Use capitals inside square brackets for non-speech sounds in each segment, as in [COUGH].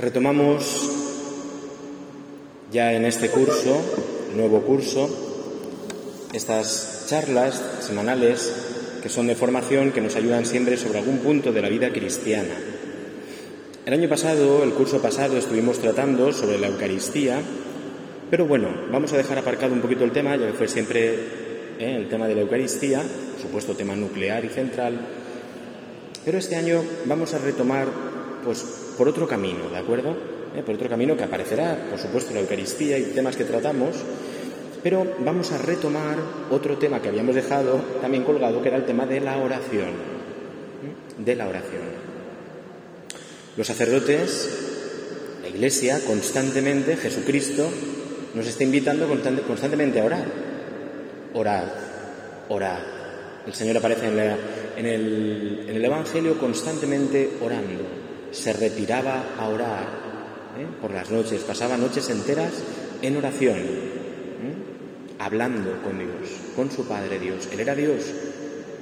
Retomamos ya en este curso, nuevo curso, estas charlas semanales que son de formación que nos ayudan siempre sobre algún punto de la vida cristiana. El año pasado, el curso pasado, estuvimos tratando sobre la Eucaristía, pero bueno, vamos a dejar aparcado un poquito el tema, ya que fue siempre eh, el tema de la Eucaristía, supuesto tema nuclear y central, pero este año vamos a retomar pues por otro camino, ¿de acuerdo? Eh, por otro camino que aparecerá, por supuesto, la Eucaristía y temas que tratamos, pero vamos a retomar otro tema que habíamos dejado también colgado, que era el tema de la oración. De la oración. Los sacerdotes, la Iglesia, constantemente, Jesucristo, nos está invitando constantemente a orar. Orad, orad. El Señor aparece en el Evangelio constantemente orando. Se retiraba a orar ¿eh? por las noches, pasaba noches enteras en oración hablando con Dios, con su Padre Dios. Él era Dios,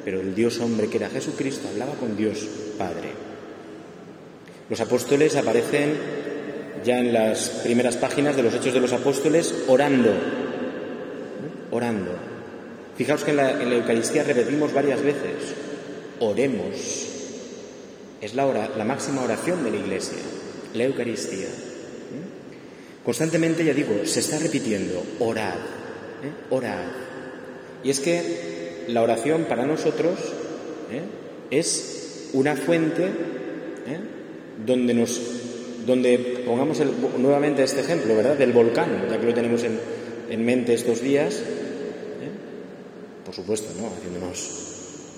pero el Dios hombre que era Jesucristo hablaba con Dios Padre. Los apóstoles aparecen ya en las primeras páginas de los Hechos de los Apóstoles orando, orando. Fijaos que en la, Eucaristía repetimos varias veces, oremos. Es la, la máxima oración de la Iglesia, la Eucaristía. Constantemente, ya digo, se está repitiendo, orad, ¿eh? orad. Y es que la oración para nosotros ¿eh? es una fuente ¿eh? donde nos donde pongamos nuevamente este ejemplo, ¿verdad? Del volcán, ya que lo tenemos en, en mente estos días, por supuesto, ¿no? Haciéndonos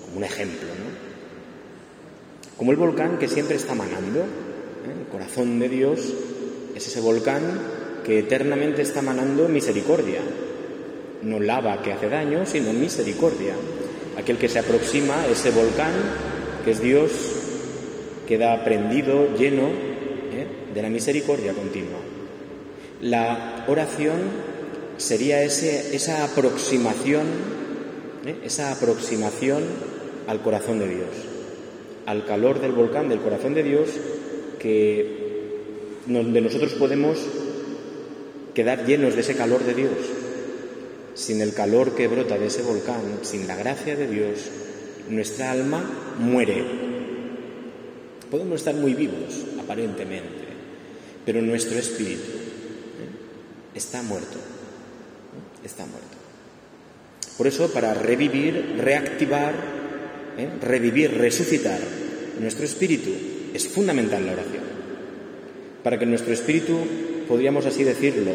como un ejemplo, ¿no? Como el volcán que siempre está manando, el corazón de Dios es ese volcán que eternamente está manando misericordia, no lava que hace daño, sino misericordia. Aquel que se aproxima a ese volcán, que es Dios, queda prendido, lleno ¿eh? de la misericordia continua. La oración sería ese, esa aproximación, ¿eh? esa aproximación al corazón de Dios, al calor del volcán del corazón de Dios, que donde nosotros podemos quedar llenos de ese calor de Dios sin el calor que brota de ese volcán, sin la gracia de Dios, nuestra alma muere. Podemos estar muy vivos, aparentemente, pero nuestro espíritu ¿eh? está muerto. Está muerto. Por eso, para revivir, reactivar, ¿eh? revivir, resucitar nuestro espíritu, es fundamental la oración. Para que nuestro espíritu, podríamos así decirlo,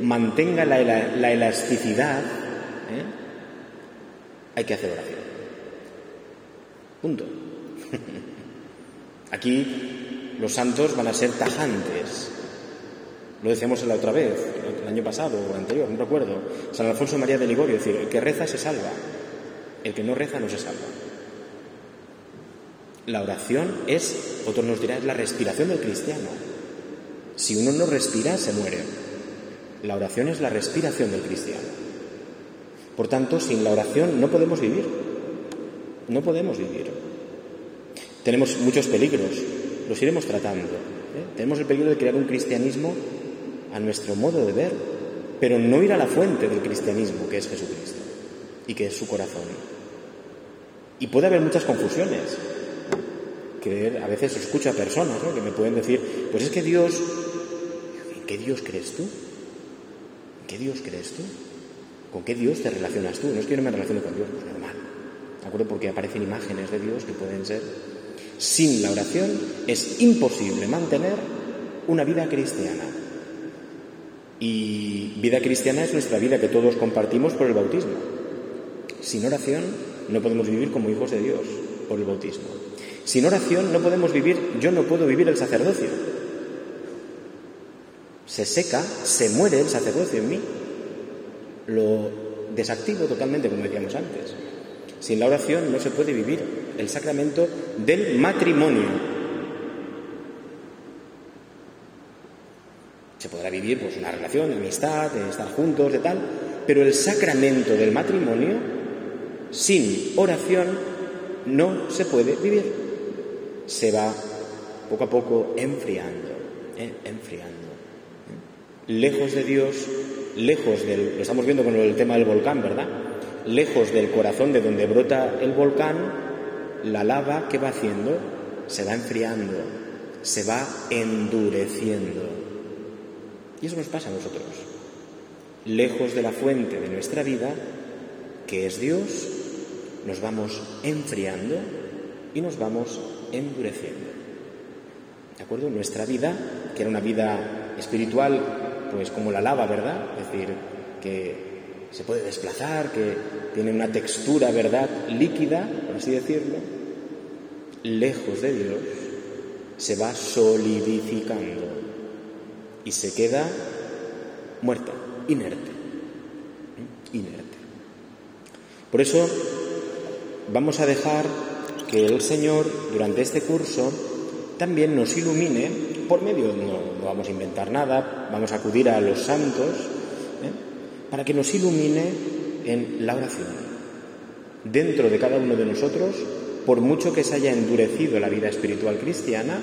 mantenga la, elasticidad, ¿eh? hay que hacer oración. Punto. [LAUGHS] Aquí los santos van a ser tajantes. Lo decíamos la otra vez, el año pasado o anterior, no recuerdo. San Alfonso María de Ligorio, decir, el que reza se salva, el que no reza no se salva. La oración es, otros nos dirá, es la respiración del cristiano. Si uno no respira, se muere. La oración es la respiración del cristiano. Por tanto, sin la oración no podemos vivir. No podemos vivir. Tenemos muchos peligros, los iremos tratando. ¿eh? Tenemos el peligro de crear un cristianismo a nuestro modo de ver, pero no ir a la fuente del cristianismo, que es Jesucristo, y que es su corazón. Y puede haber muchas confusiones. Que a veces escucho a personas que me pueden decir, pues es que Dios, ¿en qué Dios crees tú? ¿Qué Dios crees tú? ¿Con qué Dios te relacionas tú? No es que yo no me relacione con Dios, pues normal. ¿De acuerdo? Porque aparecen imágenes de Dios que pueden ser. Sin la oración es imposible mantener una vida cristiana. Y vida cristiana es nuestra vida que todos compartimos por el bautismo. Sin oración no podemos vivir como hijos de Dios por el bautismo. Sin oración no podemos vivir, yo no puedo vivir el sacerdocio se seca, se muere el sacerdocio en mí. Lo desactivo totalmente, como decíamos antes. Sin la oración no se puede vivir el sacramento del matrimonio. Se podrá vivir pues, una relación amistad, estar juntos, de tal, pero el sacramento del matrimonio, sin oración, no se puede vivir. Se va poco a poco enfriando ¿eh? enfriando. ¿eh? Lejos de Dios, lejos del, lo estamos viendo con el tema del volcán, ¿verdad? Lejos del corazón de donde brota el volcán, la lava, ¿qué va haciendo? Se va enfriando, se va endureciendo. Y eso nos pasa a nosotros. Lejos de la fuente de nuestra vida, que es Dios, nos vamos enfriando y nos vamos endureciendo. ¿De acuerdo? Nuestra vida, que era una vida espiritual, pues como la lava, ¿verdad? Es decir, que se puede desplazar, que tiene una textura, ¿verdad?, líquida, por así decirlo, lejos de Dios, se va solidificando y se queda muerta, inerte, ¿eh? inerte. Por eso vamos a dejar que el Señor durante este curso también nos ilumine por medio, no, no vamos a inventar nada, vamos a acudir a los santos, ¿eh? para que nos ilumine en la oración. Dentro de cada uno de nosotros, por mucho que se haya endurecido la vida espiritual cristiana,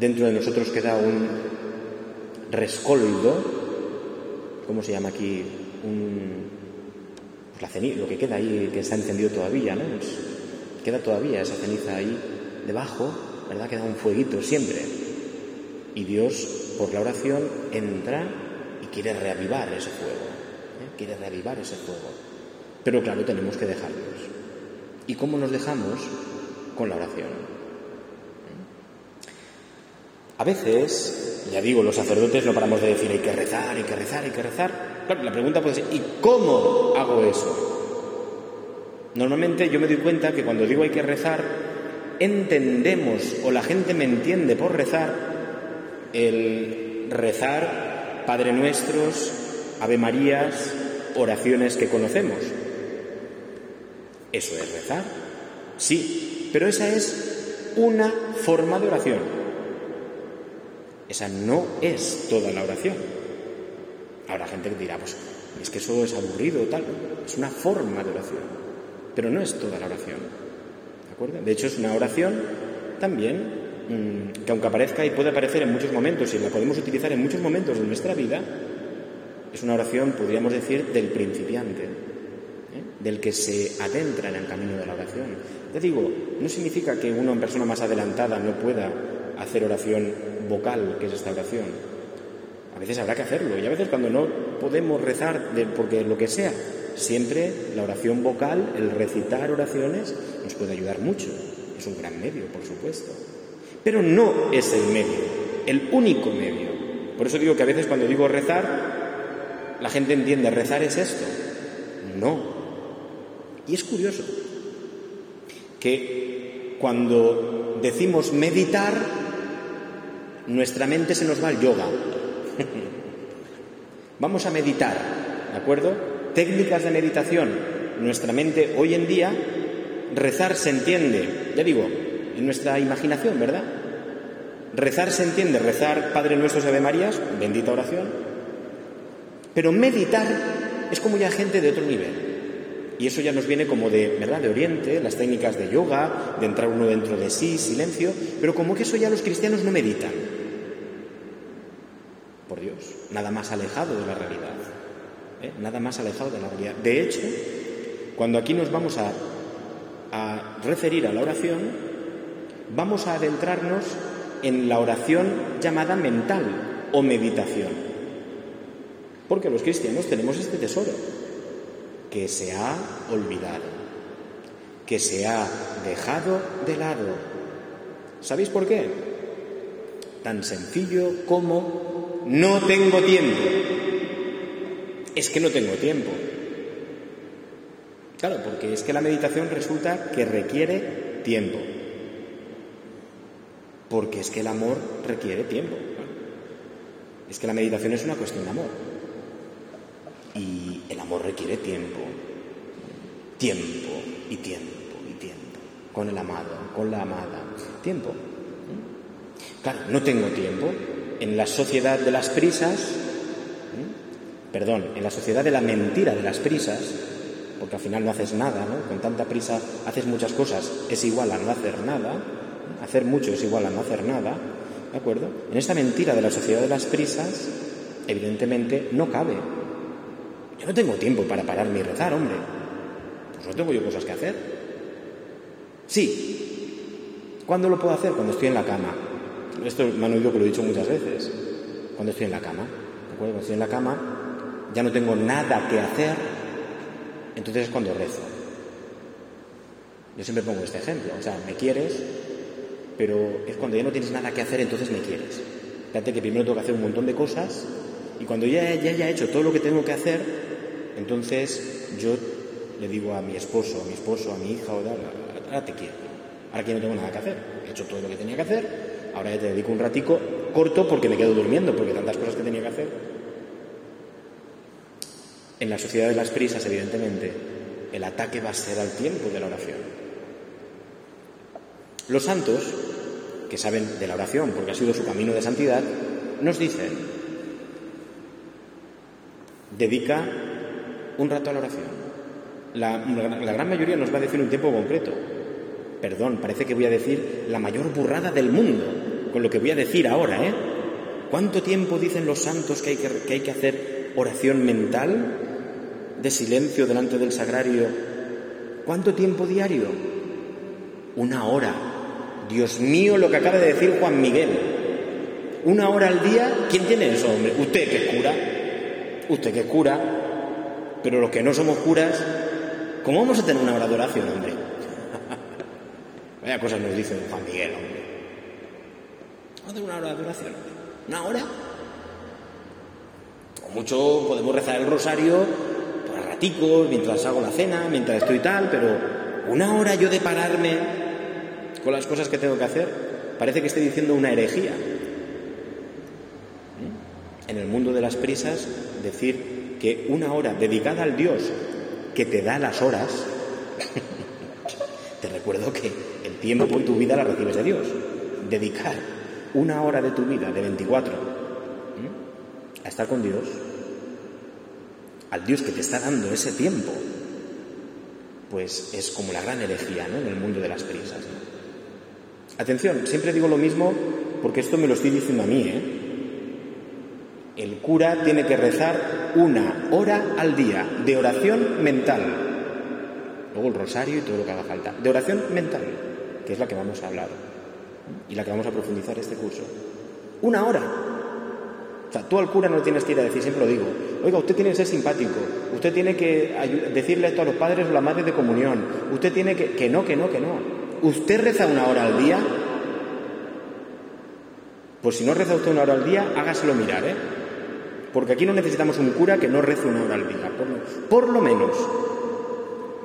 dentro de nosotros queda un rescoldo, ¿cómo se llama aquí? Un, pues la ceniza, lo que queda ahí, que está encendido todavía, ¿no? Queda todavía esa ceniza ahí debajo, ¿verdad? Queda un fueguito siempre. Y Dios, por la oración, entra y quiere reavivar ese fuego, ¿eh? quiere reavivar ese fuego. Pero claro, tenemos que dejarlos. ¿Y cómo nos dejamos? Con la oración. A veces, ya digo, los sacerdotes no paramos de decir hay que rezar, hay que rezar, hay que rezar. Claro, la pregunta puede ser, ¿y cómo hago eso? Normalmente yo me doy cuenta que cuando digo hay que rezar, entendemos o la gente me entiende por rezar el rezar Padre Nuestros, Ave Marías, oraciones que conocemos. ¿Eso es rezar? Sí, pero esa es una forma de oración. Esa no es toda la oración. Habrá gente que dirá, pues es que eso es aburrido o tal. Es una forma de oración, pero no es toda la oración. ¿De hecho, es una oración también mmm, que aunque aparezca y puede aparecer en muchos momentos y la podemos utilizar en muchos momentos de nuestra vida, es una oración, podríamos decir, del principiante, ¿eh? del que se adentra en el camino de la oración. Te digo, no significa que en persona más adelantada no pueda hacer oración vocal, que es esta oración. A veces habrá que hacerlo y a veces cuando no podemos rezar porque lo que sea, siempre la oración vocal, el recitar oraciones, nos puede ayudar mucho. Es un gran medio, por supuesto. Pero no es el medio, el único medio. Por eso digo que a veces cuando digo rezar, la gente entiende, rezar es esto. No. Y es curioso que cuando decimos meditar, nuestra mente se nos va al yoga. [LAUGHS] Vamos a meditar, ¿de acuerdo? Técnicas de meditación. Nuestra mente hoy en día, rezar se entiende, ya digo, en nuestra imaginación, ¿verdad? Rezar se entiende, rezar Padre Nuestro Ave Marías, bendita oración. Pero meditar es como ya gente de otro nivel. Y eso ya nos viene como de, ¿verdad?, de Oriente, las técnicas de yoga, de entrar uno dentro de sí, silencio, pero como que eso ya los cristianos no meditan. Por Dios, nada más alejado de la realidad. ¿Eh? Nada más alejado de la realidad. De hecho, cuando aquí nos vamos a, a referir a la oración, vamos a adentrarnos en la oración llamada mental o meditación. Porque los cristianos tenemos este tesoro que se ha olvidado, que se ha dejado de lado. ¿Sabéis por qué? Tan sencillo como no tengo tiempo. Es que no tengo tiempo. Claro, porque es que la meditación resulta que requiere tiempo. Porque es que el amor requiere tiempo. Es que la meditación es una cuestión de amor. Y el amor requiere tiempo. Tiempo y tiempo y tiempo. Con el amado, con la amada. Tiempo. Claro, no tengo tiempo. En la sociedad de las prisas, perdón, en la sociedad de la mentira de las prisas, porque al final no haces nada, ¿no? Con tanta prisa haces muchas cosas, es igual a no hacer nada. Hacer mucho es igual a no hacer nada. ¿De acuerdo? En esta mentira de la sociedad de las prisas, evidentemente no cabe. Yo no tengo tiempo para pararme y rezar, hombre. Pues no tengo yo cosas que hacer. Sí. ¿Cuándo lo puedo hacer? Cuando estoy en la cama. Esto me han oído que lo he dicho muchas veces. Cuando estoy en la cama. ¿De acuerdo? Cuando estoy en la cama, ya no tengo nada que hacer, entonces es cuando rezo. Yo siempre pongo este ejemplo. O sea, me quieres, pero es cuando ya no tienes nada que hacer, entonces me quieres. Fíjate que primero tengo que hacer un montón de cosas y cuando ya, ya haya hecho todo lo que tengo que hacer, entonces yo le digo a mi esposo, a mi esposo, a mi hija, o ahora te quiero. Ahora que no tengo nada que hacer. He hecho todo lo que tenía que hacer, ahora ya te dedico un ratico corto porque me quedo durmiendo, porque tantas cosas que tenía que hacer. En la sociedad de las prisas, evidentemente, el ataque va a ser al tiempo de la oración. Los santos, que saben de la oración porque ha sido su camino de santidad, nos dicen, dedica un rato a la oración. La, gran mayoría nos va a decir un tiempo concreto. Perdón, parece que voy a decir la mayor burrada del mundo con lo que voy a decir ahora, ¿eh? ¿Cuánto tiempo dicen los santos que hay que hacer oración mental de silencio delante del sagrario? ¿Cuánto tiempo diario? Una hora. Dios mío, lo que acaba de decir Juan Miguel. Una hora al día, ¿quién tiene eso, hombre? Usted que es cura. Usted que es cura. Pero los que no somos curas, ¿cómo vamos a tener una hora de oración, hombre? [LAUGHS] Vaya cosas nos dice Juan Miguel, hombre. Vamos a tener una hora de oración, hombre. ¿Una hora? O mucho podemos rezar el rosario mientras hago la cena, mientras estoy tal, pero una hora yo de pararme con las cosas que tengo que hacer, parece que estoy diciendo una herejía. En el mundo de las prisas, decir que una hora dedicada al Dios que te da las horas, [LAUGHS] te recuerdo que el tiempo y tu vida la recibes de Dios. Dedicar una hora de tu vida, de 24, a estar con Dios, al Dios que te está dando ese tiempo, pues es como la gran herejía ¿no? en el mundo de las prisas. Atención, siempre digo lo mismo porque esto me lo estoy diciendo a mí. ¿eh? El cura tiene que rezar una hora al día de oración mental. Luego el rosario y todo lo que haga falta. De oración mental, que es la que vamos a hablar y la que vamos a profundizar este curso. Una hora. Sea, tú al cura no tienes que ir a decir, siempre lo digo, oiga, usted tiene que ser simpático, usted tiene que decirle esto a los padres o la madre de comunión, usted tiene que... que no, que no, que no. ¿Usted reza una hora al día? Pues si no reza usted una hora al día, hágaselo mirar, ¿eh? Porque aquí no necesitamos un cura que no rece una hora al día, por lo, por lo menos.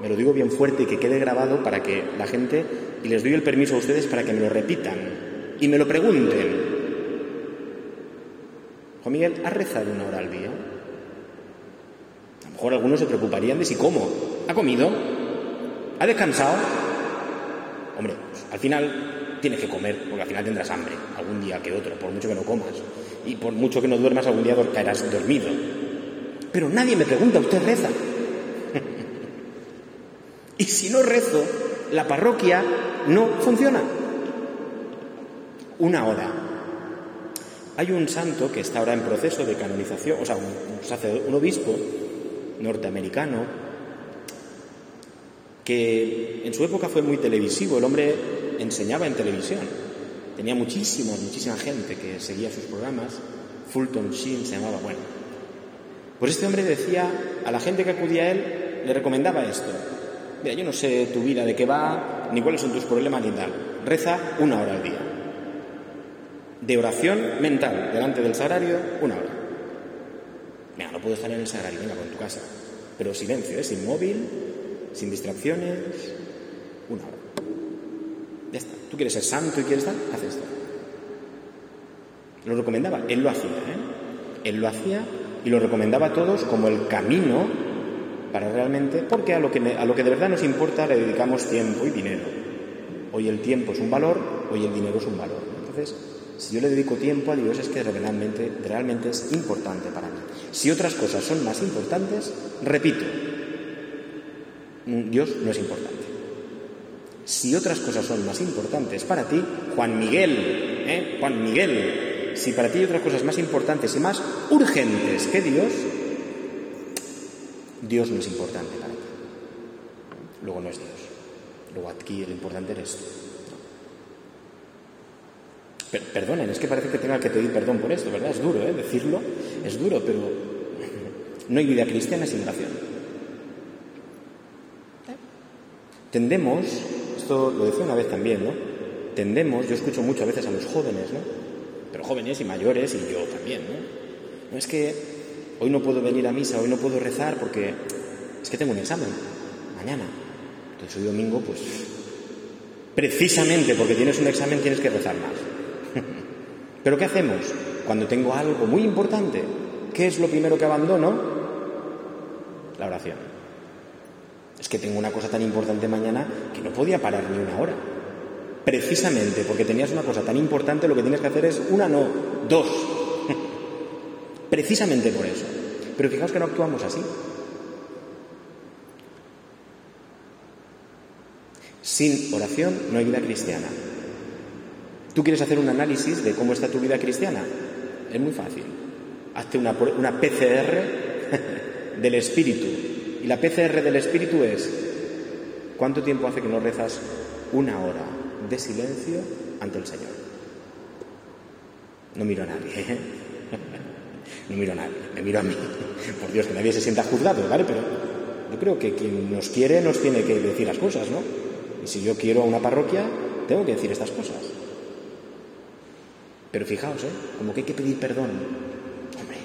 Me lo digo bien fuerte y que quede grabado para que la gente, y les doy el permiso a ustedes para que me lo repitan y me lo pregunten. Juan Miguel, ¿ha rezado una hora al día? A lo mejor algunos se preocuparían de si cómo. ¿Ha comido? ¿Ha descansado? Hombre, al final tienes que comer, porque al final tendrás hambre, algún día que otro, por mucho que no comas. Y por mucho que no duermas, algún día caerás dormido. Pero nadie me pregunta, ¿usted reza? [LAUGHS] y si no rezo, la parroquia no funciona. Una hora. Hay un santo que está ahora en proceso de canonización, o sea, un, un obispo norteamericano, que en su época fue muy televisivo, el hombre enseñaba en televisión, tenía muchísimo, muchísima gente que seguía sus programas, Fulton Sheen se llamaba, bueno. Pues este hombre decía a la gente que acudía a él, le recomendaba esto, mira, yo no sé tu vida de qué va, ni cuáles son tus problemas ni tal, reza una hora al día, de oración mental delante del sagrario, una hora. Mira, no puedo estar en el sagrario, venga, con tu casa, pero silencio, ¿eh? sin móvil, sin distracciones, una hora. Ya está. ¿Tú quieres ser santo y quieres estar? Haz esto. Lo recomendaba, él lo hacía, ¿eh? Él lo hacía y lo recomendaba a todos como el camino para realmente, porque a lo, que, a lo que de verdad nos importa le dedicamos tiempo y dinero. Hoy el tiempo es un valor, hoy el dinero es un valor. Entonces, si yo le dedico tiempo a Dios es que realmente, realmente es importante para mí. Si otras cosas son más importantes, repito, Dios no es importante. Si otras cosas son más importantes para ti, Juan Miguel, ¿eh? Juan Miguel, si para ti hay otras cosas más importantes y más urgentes que Dios, Dios no es importante para ti. Luego no es Dios. Luego aquí lo importante eres. Perdonen, es que parece que tenga que pedir perdón por esto, ¿verdad? Es duro, ¿eh? Decirlo es duro, pero no hay vida cristiana sin oración. Tendemos, esto lo decía una vez también, ¿no? Tendemos, yo escucho mucho a veces a los jóvenes, ¿no? Pero jóvenes y mayores y yo también, ¿no? No es que hoy no puedo venir a misa, hoy no puedo rezar porque es que tengo un examen mañana. Entonces hoy domingo, pues precisamente porque tienes un examen tienes que rezar más. Pero ¿qué hacemos? Cuando tengo algo muy importante, ¿qué es lo primero que abandono? La oración. Es que tengo una cosa tan importante mañana que no podía parar ni una hora. Precisamente porque tenías una cosa tan importante, lo que tienes que hacer es una, no, dos. [LAUGHS] Precisamente por eso. Pero fijaos que no actuamos así. Sin oración no hay vida cristiana. ¿Tú quieres hacer un análisis de cómo está tu vida cristiana? Es muy fácil. Hazte una, una PCR [LAUGHS] del espíritu. Y la PCR del espíritu es, ¿cuánto tiempo hace que no rezas una hora de silencio ante el Señor? No miro a nadie. ¿eh? [LAUGHS] No miro a nadie, me miro a mí. Por Dios, que nadie se sienta juzgado, ¿vale? Pero yo creo que quien nos quiere nos tiene que decir las cosas, ¿no? Y si yo quiero a una parroquia, tengo que decir estas cosas. Pero fijaos, ¿eh? Como que hay que pedir perdón. Hombre,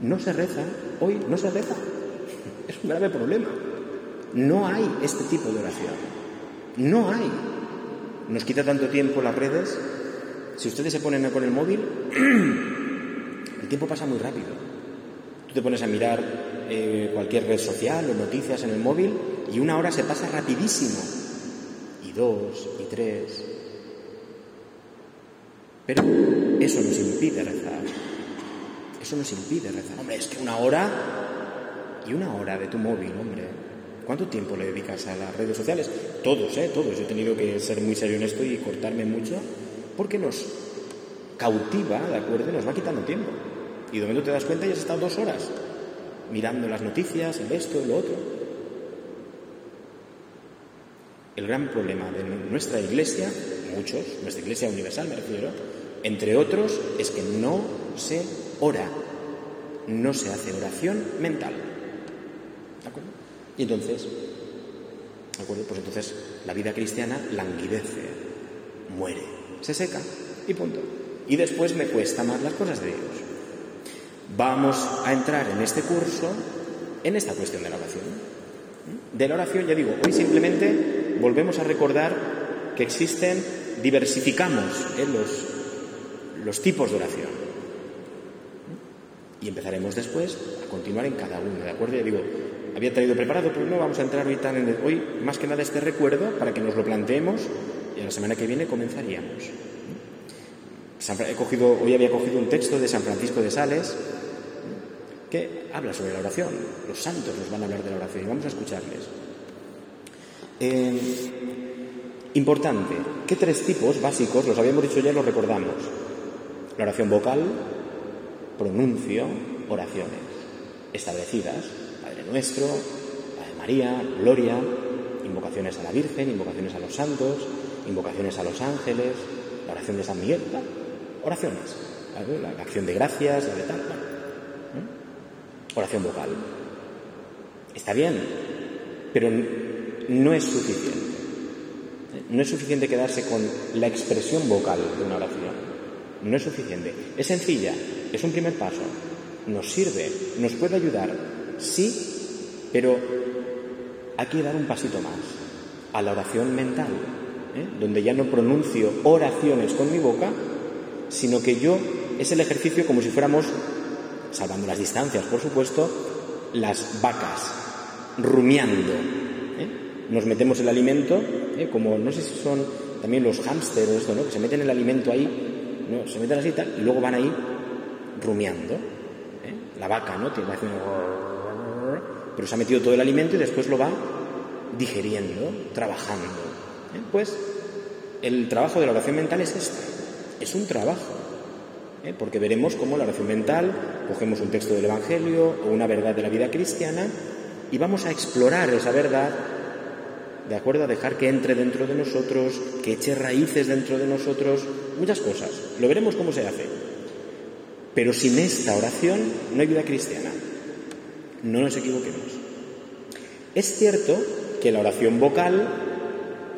no se reza, hoy no se reza. [LAUGHS] Es un grave problema. No hay este tipo de oración. No hay. Nos quita tanto tiempo las redes. Si ustedes se ponen con el móvil, [CLEARS THROAT] el tiempo pasa muy rápido. Tú te pones a mirar eh, cualquier red social o noticias en el móvil y una hora se pasa rapidísimo. Y dos, y tres. Pero eso nos impide rezar. Eso nos impide rezar. Hombre, es que una hora y una hora de tu móvil, hombre. ¿Cuánto tiempo le dedicas a las redes sociales? Todos, ¿eh? Todos. He tenido que ser muy serio en esto y cortarme mucho porque nos cautiva, ¿de acuerdo? Nos va quitando tiempo. Y de momento te das cuenta y has estado dos horas mirando las noticias, el esto, el lo otro. El gran problema de nuestra iglesia, muchos, nuestra iglesia universal me refiero, entre otros, es que no se ora, no se hace oración mental. ¿De acuerdo? Y entonces, ¿de acuerdo? Pues entonces la vida cristiana languidece, muere, se seca y punto. Y después me cuesta más las cosas de Dios. Vamos a entrar en este curso en esta cuestión de la oración. De la oración, ya digo, hoy simplemente volvemos a recordar que existen, diversificamos ¿eh? los, los tipos de oración. Y empezaremos después a continuar en cada uno, ¿de acuerdo? Ya digo, había traído preparado, pero no vamos a entrar hoy tan en hoy más que nada este recuerdo para que nos lo planteemos y la semana que viene comenzaríamos. He cogido, hoy había cogido un texto de San Francisco de Sales que habla sobre la oración. Los santos nos van a hablar de la oración y vamos a escucharles. Eh, importante, ¿qué tres tipos básicos, los habíamos dicho ya, los recordamos? La oración vocal, pronuncio, oraciones establecidas, Padre Nuestro, Padre María, Gloria, invocaciones a la Virgen, invocaciones a los santos, invocaciones a los ángeles, la oración de San Miguel, oraciones, la, acción de gracias, la de tal, oración vocal. Está bien, pero no es suficiente. No es suficiente quedarse con la expresión vocal de una oración. No es suficiente. Es sencilla, es un primer paso. Nos sirve, nos puede ayudar, sí, pero hay que dar un pasito más a la oración mental, ¿eh? donde ya no pronuncio oraciones con mi boca, sino que yo es el ejercicio como si fuéramos salvando las distancias, por supuesto, las vacas, rumiando. Nos metemos el alimento, ¿eh? como no sé si son también los hámsters o esto, ¿no? que se meten el alimento ahí, ¿no? se meten así y tal, y luego van ahí rumiando. ¿eh? La vaca, ¿no? Tiene, pero se ha metido todo el alimento y después lo va digeriendo, trabajando. ¿eh? Pues el trabajo de la oración mental es este, es un trabajo. Porque veremos cómo la oración mental, cogemos un texto del Evangelio o una verdad de la vida cristiana y vamos a explorar esa verdad, ¿de acuerdo? A dejar que entre dentro de nosotros, que eche raíces dentro de nosotros, muchas cosas. Lo veremos cómo se hace. Pero sin esta oración no hay vida cristiana. No nos equivoquemos. Es cierto que la oración vocal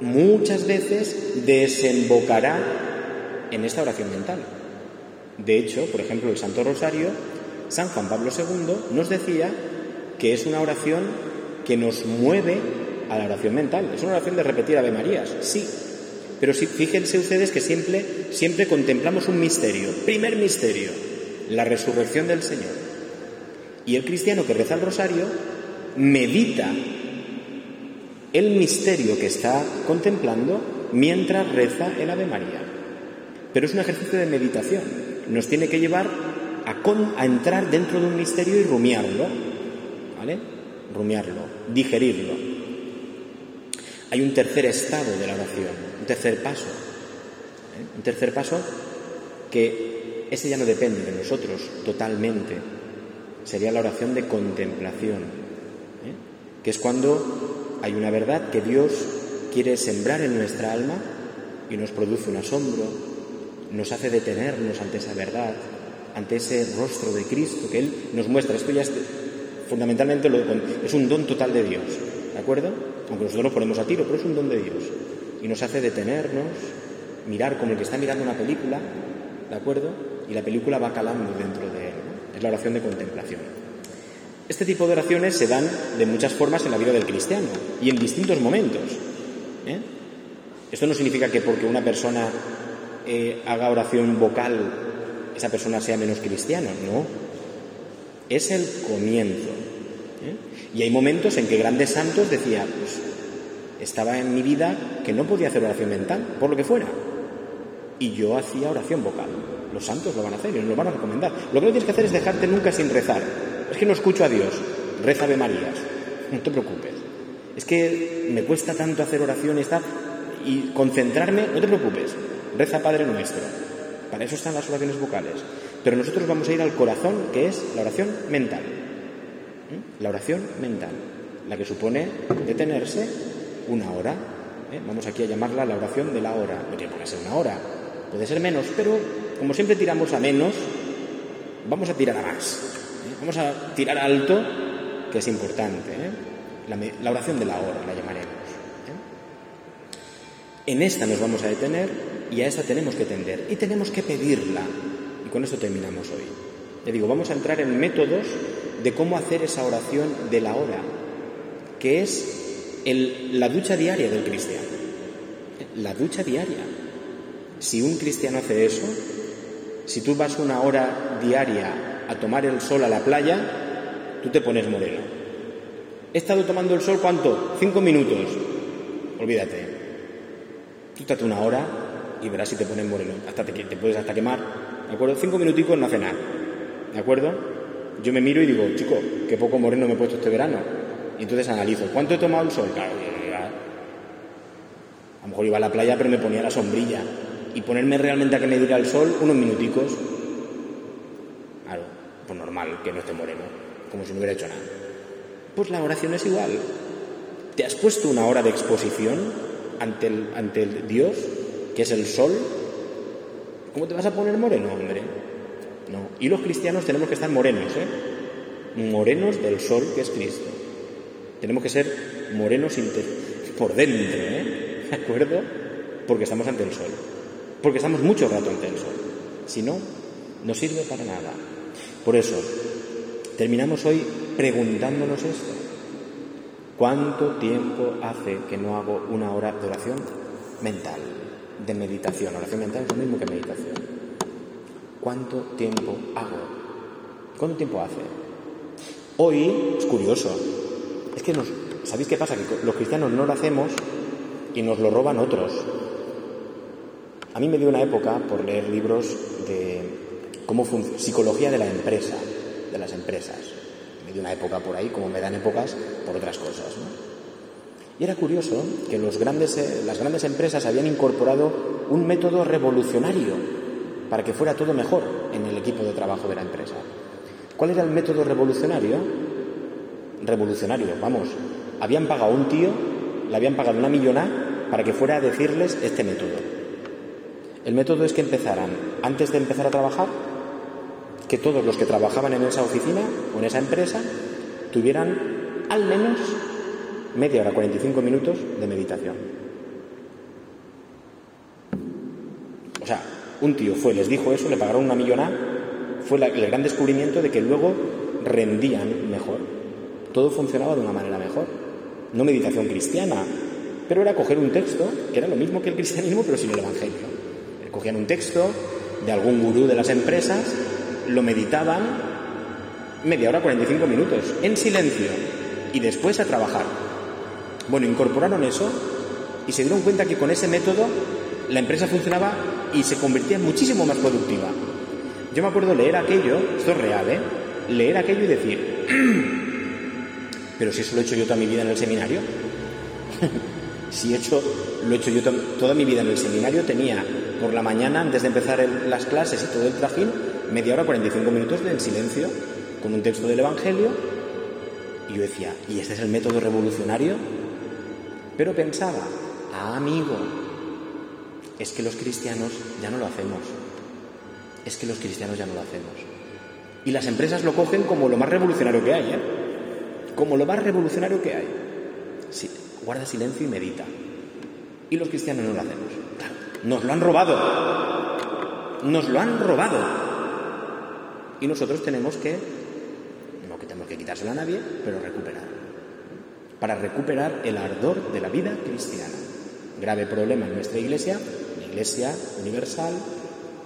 muchas veces desembocará en esta oración mental. De hecho, por ejemplo, el Santo Rosario, San Juan Pablo II nos decía que es una oración que nos mueve a la oración mental. Es una oración de repetir Ave Marías, sí. Pero fíjense ustedes que siempre, siempre contemplamos un misterio. Primer misterio, la resurrección del Señor. Y el cristiano que reza el rosario medita el misterio que está contemplando mientras reza el Ave María. Pero es un ejercicio de meditación. Nos tiene que llevar a, a entrar dentro de un misterio y rumiarlo. ¿Vale? Rumiarlo, digerirlo. Hay un tercer estado de la oración, un tercer paso. ¿eh? Un tercer paso que ese ya no depende de nosotros totalmente. Sería la oración de contemplación, ¿eh? que es cuando hay una verdad que Dios quiere sembrar en nuestra alma y nos produce un asombro, nos hace detenernos ante esa verdad, ante ese rostro de Cristo que Él nos muestra. Esto ya es fundamentalmente lo, es un don total de Dios, ¿de acuerdo? Aunque nosotros nos ponemos a tiro, pero es un don de Dios. Y nos hace detenernos, mirar como el que está mirando una película, ¿de acuerdo? Y la película va calando dentro de él. Es la oración de contemplación. Este tipo de oraciones se dan de muchas formas en la vida del cristiano y en distintos momentos. ¿eh? Esto no significa que porque una persona eh, haga oración vocal, esa persona sea menos cristiana, no. Es el comienzo. ¿Eh? Y hay momentos en que grandes santos decían, pues estaba en mi vida que no podía hacer oración mental, por lo que fuera. Y yo hacía oración vocal. Los santos lo van a hacer y nos lo van a recomendar. Lo que no tienes que hacer es dejarte nunca sin rezar. Es que no escucho a Dios. Reza de Marías. No te preocupes. Es que me cuesta tanto hacer oración y, y concentrarme. No te preocupes. Reza Padre Nuestro. Para eso están las oraciones vocales. Pero nosotros vamos a ir al corazón, que es la oración mental. La oración mental. La que supone detenerse una hora. ¿eh? Vamos aquí a llamarla la oración de la hora. No tiene por qué ser una hora. Puede ser menos, pero como siempre tiramos a menos, vamos a tirar a más. ¿eh? Vamos a tirar alto, que es importante. ¿eh? La, oración de la hora la llamaremos. En esta nos vamos a detener y a esta tenemos que tender y tenemos que pedirla. Y con esto terminamos hoy. Le digo, vamos a entrar en métodos de cómo hacer esa oración de la hora, que es la ducha diaria del cristiano. La ducha diaria. Si un cristiano hace eso, si tú vas una hora diaria a tomar el sol a la playa, tú te pones moreno. He estado tomando el sol, ¿cuánto? Cinco minutos. Olvídate. Tú una hora y verás si te pones moreno. Hasta te, te puedes hasta quemar. ¿De acuerdo? Cinco minuticos no hace nada. ¿De acuerdo? Yo me miro y digo, chico, qué poco moreno me he puesto este verano. Y entonces analizo, ¿cuánto he tomado el sol? Claro, a lo mejor iba a la playa, pero me ponía la sombrilla y ponerme realmente a que me diera el sol unos minuticos, claro, pues normal que no esté moreno, como si no hubiera hecho nada. Pues la oración es igual. ¿Te has puesto una hora de exposición ante el, ante el Dios, que es el sol? ¿Cómo te vas a poner moreno, hombre? No. Y los cristianos tenemos que estar morenos, ¿eh? Morenos del sol que es Cristo. Tenemos que ser morenos por dentro, ¿eh? ¿De acuerdo? Porque estamos ante el sol porque estamos mucho rato ante el sol. Si no, no sirve para nada. Por eso, terminamos hoy preguntándonos esto. ¿Cuánto tiempo hace que no hago una hora de oración mental, de meditación? Oración mental es lo mismo que meditación. ¿Cuánto tiempo hago? ¿Cuánto tiempo hace? Hoy es curioso. Es que nos, ¿sabéis qué pasa? Que los cristianos no lo hacemos y nos lo roban otros. A mí me dio una época por leer libros de cómo psicología de la empresa, de las empresas. Me dio una época por ahí, como me dan épocas por otras cosas. Y era curioso que los grandes, eh, las grandes empresas habían incorporado un método revolucionario para que fuera todo mejor en el equipo de trabajo de la empresa. ¿Cuál era el método revolucionario? Revolucionario, vamos. Habían pagado a un tío, le habían pagado una millona para que fuera a decirles este método. El método es que empezaran, antes de empezar a trabajar, que todos los que trabajaban en esa oficina o en esa empresa tuvieran al menos media hora, 45 minutos de meditación. O sea, un tío fue, les dijo eso, le pagaron una millonada, fue el gran descubrimiento de que luego rendían mejor. Todo funcionaba de una manera mejor. No meditación cristiana, pero era coger un texto, que era lo mismo que el cristianismo, pero sin el Evangelio. Cogían un texto de algún gurú de las empresas, lo meditaban media hora, 45 minutos, en silencio, y después a trabajar. Bueno, incorporaron eso y se dieron cuenta que con ese método la empresa funcionaba y se convertía muchísimo más productiva. Yo me acuerdo leer aquello, esto es real, ¿eh? Leer aquello y decir, [CLEARS THROAT] pero si eso lo he hecho yo toda mi vida en el seminario. [LAUGHS] si he hecho, lo he hecho yo toda mi vida en el seminario, tenía por la mañana, antes de empezar las clases y todo el trajín, media hora, 45 minutos en silencio, con un texto del Evangelio. Y yo decía, ¿y este es el método revolucionario? Pero pensaba, ah, amigo, es que los cristianos ya no lo hacemos. Es que los cristianos ya no lo hacemos. Y las empresas lo cogen como lo más revolucionario que hay, ¿eh? Como lo más revolucionario que hay. Guarda silencio y medita. Y los cristianos no lo hacemos. nos lo han robado. Nos lo han robado. Y nosotros tenemos que, no que tenemos que quitárselo a nadie, pero recuperar para recuperar el ardor de la vida cristiana. Grave problema en nuestra iglesia, la iglesia universal,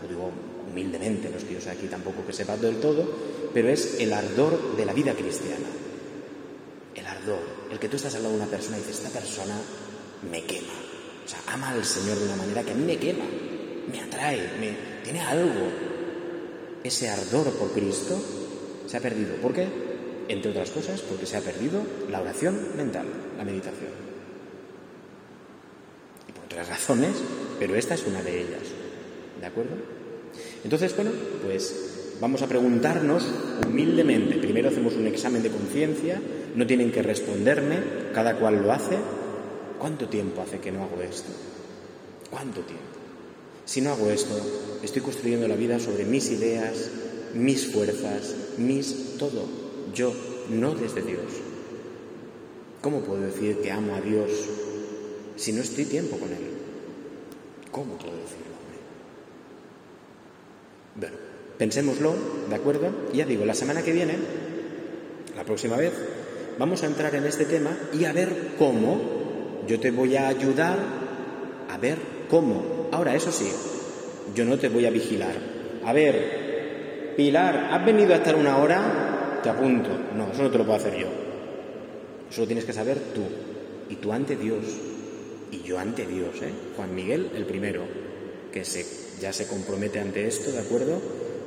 lo digo humildemente, no es que yo aquí tampoco que sepa del todo, pero es el ardor de la vida cristiana. El ardor, el que tú estás al lado de una persona y dices, esta persona me quema. O sea, ama al Señor de una manera que a mí me quema, me atrae, me, tiene algo. Ese ardor por Cristo se ha perdido. ¿Por qué? entre otras cosas porque se ha perdido la oración mental, la meditación. Otras razones, pero esta es una de ellas. ¿De acuerdo? Entonces, bueno, pues vamos a preguntarnos humildemente. Primero hacemos un examen de conciencia, no tienen que responderme, cada cual lo hace. ¿Cuánto tiempo hace que no hago esto? ¿Cuánto tiempo? Si no hago esto, estoy construyendo la vida sobre mis ideas, mis fuerzas, mis todo yo, no desde Dios. ¿Cómo puedo decir que amo a Dios si no estoy tiempo con Él? ¿Cómo puedo decirlo? Bueno, pensémoslo, ¿de acuerdo? Y ya digo, la semana que viene, la próxima vez, vamos a entrar en este tema y a ver cómo yo te voy a ayudar a ver cómo. Ahora, eso sí, yo no te voy a vigilar. A ver, Pilar, ¿has venido a estar una hora? te apunto. No, eso no te lo puedo hacer yo. Eso lo tienes que saber tú. Y tú ante Dios. Y yo ante Dios, ¿eh? Juan Miguel, el primero, que se, ya se compromete ante esto, ¿de acuerdo?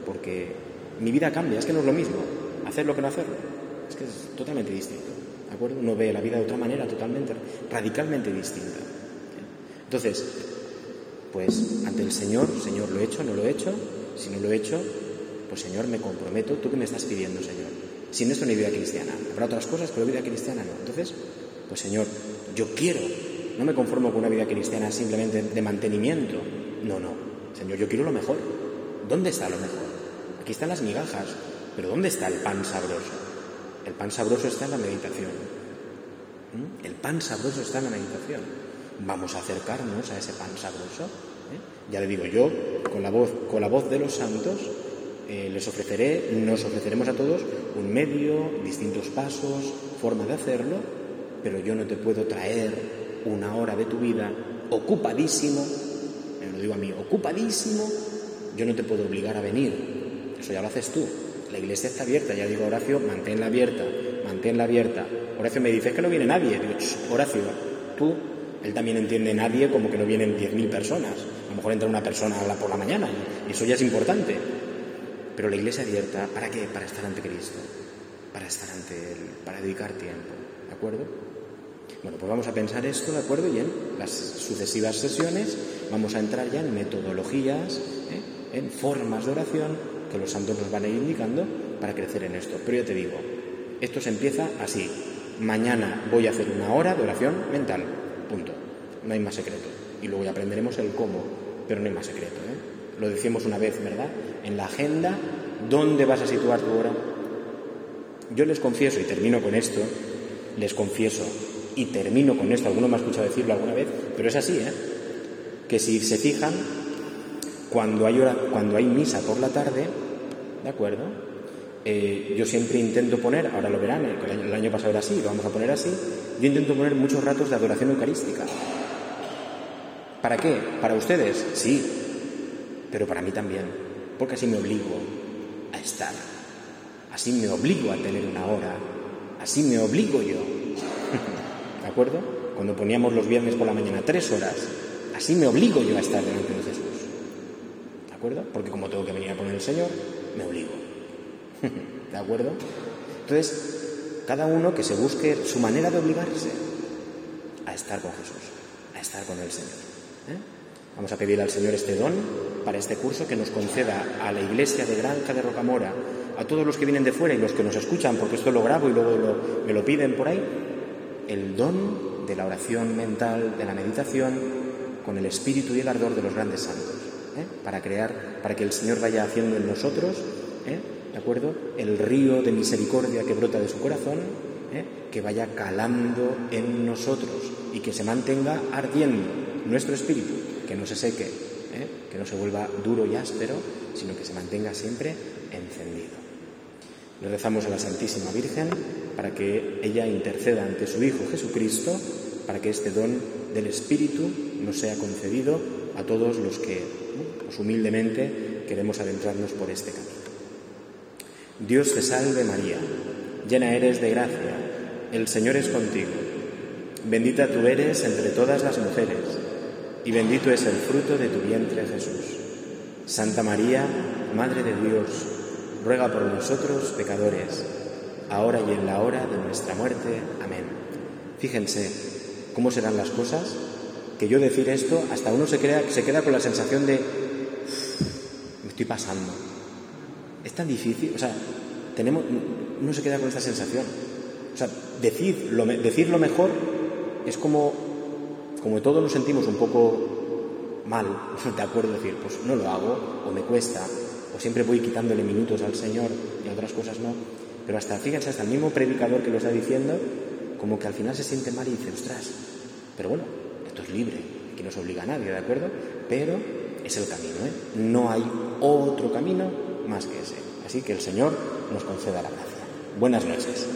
Porque mi vida cambia, es que no es lo mismo hacerlo que no hacerlo. Es que es totalmente distinto, ¿de acuerdo? Uno ve la vida de otra manera, totalmente, radicalmente distinta. Entonces, pues ante el Señor, Señor, ¿lo he hecho? ¿No lo he hecho? Si no lo he hecho, pues Señor, me comprometo, ¿tú qué me estás pidiendo, Señor? Sin esto no hay vida cristiana. Habrá otras cosas, pero vida cristiana no. Entonces, pues Señor, yo quiero, no me conformo con una vida cristiana simplemente de mantenimiento. No, no. Señor, yo quiero lo mejor. ¿Dónde está lo mejor? Aquí están las migajas, pero ¿dónde está el pan sabroso? El pan sabroso está en la meditación. ¿Mm? El pan sabroso está en la meditación. Vamos a acercarnos a ese pan sabroso. ¿eh? Ya le digo yo, con la voz, con la voz de los santos, eh, les ofreceré, nos ofreceremos a todos un medio, distintos pasos, forma de hacerlo, pero yo no te puedo traer una hora de tu vida ocupadísimo, me lo digo a mí, ocupadísimo, yo no te puedo obligar a venir, eso ya lo haces tú. La iglesia está abierta, ya digo, Horacio, manténla abierta, manténla abierta. Horacio me dice, que no viene nadie. Horacio, tú, él también entiende nadie como que no vienen 10.000 personas. A lo mejor entra una persona por la mañana, y eso ya es importante. Pero la iglesia abierta, ¿para qué? Para estar ante Cristo, para estar ante Él, para dedicar tiempo. ¿De acuerdo? Bueno, pues vamos a pensar esto, ¿de acuerdo? Y en las sucesivas sesiones vamos a entrar ya en metodologías, ¿eh? en formas de oración que los santos nos van a ir indicando para crecer en esto. Pero yo te digo, esto se empieza así. Mañana voy a hacer una hora de oración mental. Punto. No hay más secreto. Y luego ya aprenderemos el cómo, pero no hay más secreto. ¿eh? Lo decíamos una vez, ¿verdad? En la agenda, ¿dónde vas a situar tu hora? Yo les confieso, y termino con esto, les confieso, y termino con esto, alguno me ha escuchado decirlo alguna vez, pero es así, ¿eh? que si se fijan, cuando hay, hora, cuando hay misa por la tarde, ¿de acuerdo? Eh, yo siempre intento poner, ahora lo verán, el año pasado era así, lo vamos a poner así, yo intento poner muchos ratos de adoración eucarística. ¿Para qué? ¿Para ustedes? Sí, pero para mí también, porque así me obligo a estar, así me obligo a tener una hora, así me obligo yo. ¿De acuerdo? Cuando poníamos los viernes por la mañana tres horas, así me obligo yo a estar delante de Jesús. ¿De acuerdo? Porque como tengo que venir a poner el Señor, me obligo. [LAUGHS] ¿De acuerdo? Entonces, cada uno que se busque su manera de obligarse a estar con Jesús, a estar con el Señor. ¿eh? Vamos a pedir al Señor este don para este curso que nos conceda a la iglesia de Granja de Rocamora, a todos los que vienen de fuera y los que nos escuchan, porque esto lo grabo y luego me lo piden por ahí, el don de la oración mental, de la meditación, con el espíritu y el ardor de los grandes santos, ¿eh? para crear, para que el Señor vaya haciendo en nosotros, ¿eh? ¿de acuerdo? El río de misericordia que brota de su corazón, ¿eh? que vaya calando en nosotros y que se mantenga ardiendo nuestro espíritu, que no se seque, que no se vuelva duro y áspero, sino que se mantenga siempre encendido. Le rezamos a la Santísima Virgen para que ella interceda ante su Hijo Jesucristo, para que este don del Espíritu nos sea concedido a todos los que pues, humildemente queremos adentrarnos por este camino. Dios te salve María, llena eres de gracia, el Señor es contigo, bendita tú eres entre todas las mujeres, y bendito es el fruto de tu vientre Jesús. Santa María, Madre de Dios, ruega por nosotros pecadores, ahora y en la hora de nuestra muerte. Amén. Fíjense cómo serán las cosas, que yo decir esto, hasta uno se, queda con la sensación de, me estoy pasando. Es tan difícil, o sea, tenemos, uno se queda con esta sensación. O sea, decir lo mejor es como, como todos nos sentimos un poco mal, [LAUGHS] de acuerdo, decir, pues no lo hago, o me cuesta, o siempre voy quitándole minutos al Señor y a otras cosas no. Pero hasta, fíjense, hasta el mismo predicador que lo está diciendo, como que al final se siente mal y dice, ostras, pero bueno, esto es libre, aquí no se obliga a nadie, ¿de acuerdo? Pero es el camino, ¿eh? No hay otro camino más que ese. Así que el Señor nos conceda la gracia. Buenas noches.